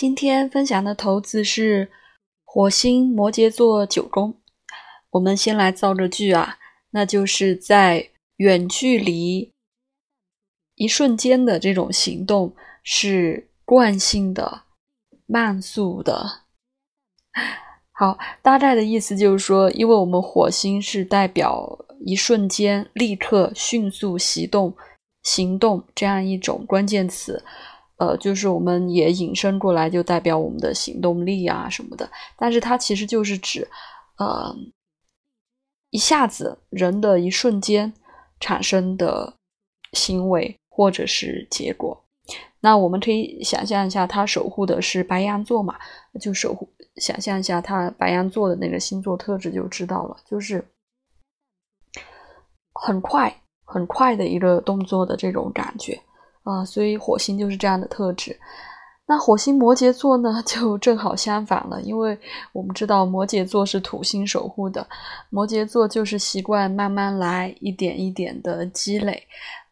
今天分享的投资是火星摩羯座九宫。我们先来造个句啊，那就是在远距离一瞬间的这种行动是惯性的、慢速的。好，大概的意思就是说，因为我们火星是代表一瞬间、立刻、迅速行动、行动这样一种关键词。呃，就是我们也引申过来，就代表我们的行动力啊什么的。但是它其实就是指，呃，一下子人的一瞬间产生的行为或者是结果。那我们可以想象一下，他守护的是白羊座嘛？就守护，想象一下他白羊座的那个星座特质就知道了，就是很快很快的一个动作的这种感觉。啊，所以火星就是这样的特质。那火星摩羯座呢，就正好相反了，因为我们知道摩羯座是土星守护的，摩羯座就是习惯慢慢来，一点一点的积累。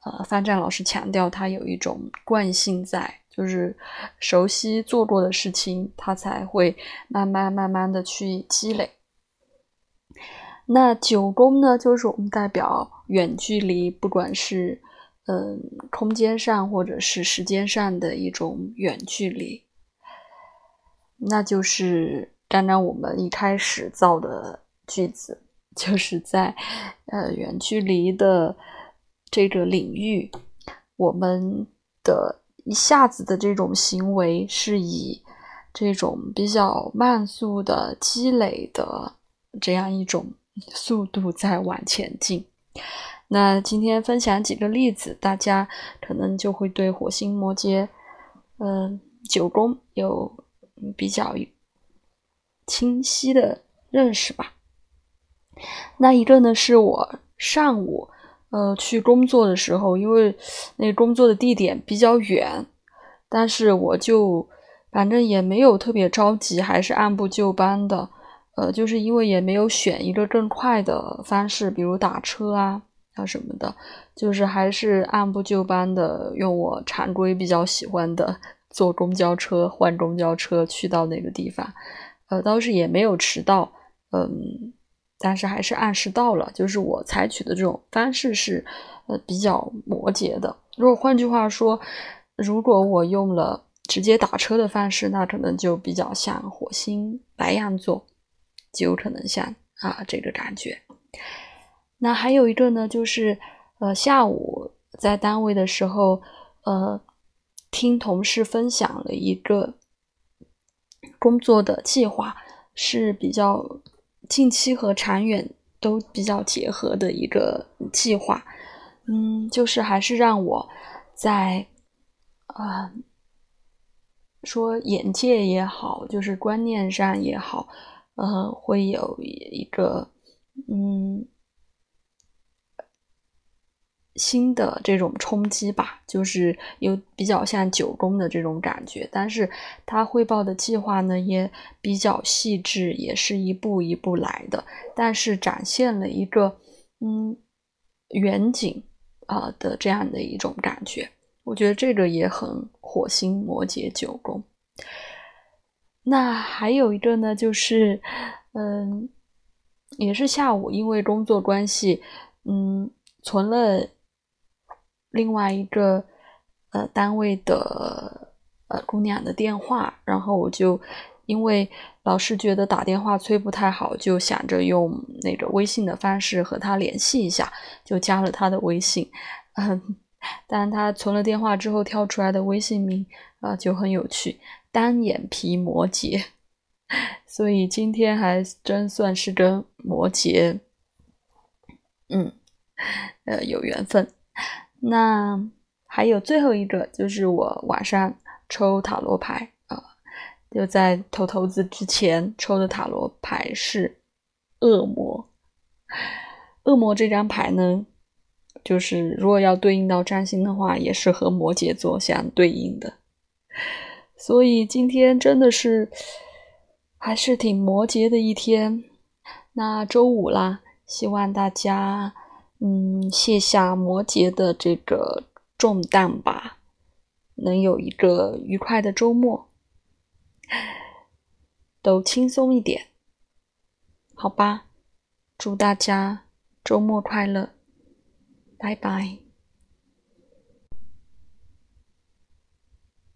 呃，范战老师强调，他有一种惯性在，就是熟悉做过的事情，他才会慢慢慢慢的去积累。那九宫呢，就是我们代表远距离，不管是。嗯，空间上或者是时间上的一种远距离，那就是刚刚我们一开始造的句子，就是在呃远距离的这个领域，我们的一下子的这种行为是以这种比较慢速的积累的这样一种速度在往前进。那今天分享几个例子，大家可能就会对火星摩羯，嗯，九宫有比较清晰的认识吧。那一个呢，是我上午呃去工作的时候，因为那工作的地点比较远，但是我就反正也没有特别着急，还是按部就班的，呃，就是因为也没有选一个更快的方式，比如打车啊。啊什么的，就是还是按部就班的用我常规比较喜欢的坐公交车换公交车去到那个地方，呃，倒是也没有迟到，嗯，但是还是按时到了。就是我采取的这种方式是，呃，比较摩羯的。如果换句话说，如果我用了直接打车的方式，那可能就比较像火星白羊座，就有可能像啊这个感觉。那还有一个呢，就是呃下午在单位的时候，呃听同事分享了一个工作的计划，是比较近期和长远都比较结合的一个计划。嗯，就是还是让我在啊说眼界也好，就是观念上也好，呃会有一个嗯。新的这种冲击吧，就是有比较像九宫的这种感觉，但是他汇报的计划呢也比较细致，也是一步一步来的，但是展现了一个嗯远景啊的这样的一种感觉，我觉得这个也很火星摩羯九宫。那还有一个呢，就是嗯也是下午，因为工作关系，嗯存了。另外一个呃单位的呃姑娘的电话，然后我就因为老是觉得打电话催不太好，就想着用那个微信的方式和她联系一下，就加了她的微信。嗯，但她存了电话之后跳出来的微信名啊就很有趣，单眼皮摩羯，所以今天还真算是跟摩羯，嗯，呃有缘分。那还有最后一个，就是我晚上抽塔罗牌啊，就在投投资之前抽的塔罗牌是恶魔。恶魔这张牌呢，就是如果要对应到占星的话，也是和摩羯座相对应的。所以今天真的是还是挺摩羯的一天。那周五啦，希望大家。嗯卸下摩羯的这个重担吧能有一个愉快的周末都轻松一点好吧祝大家周末快乐拜拜。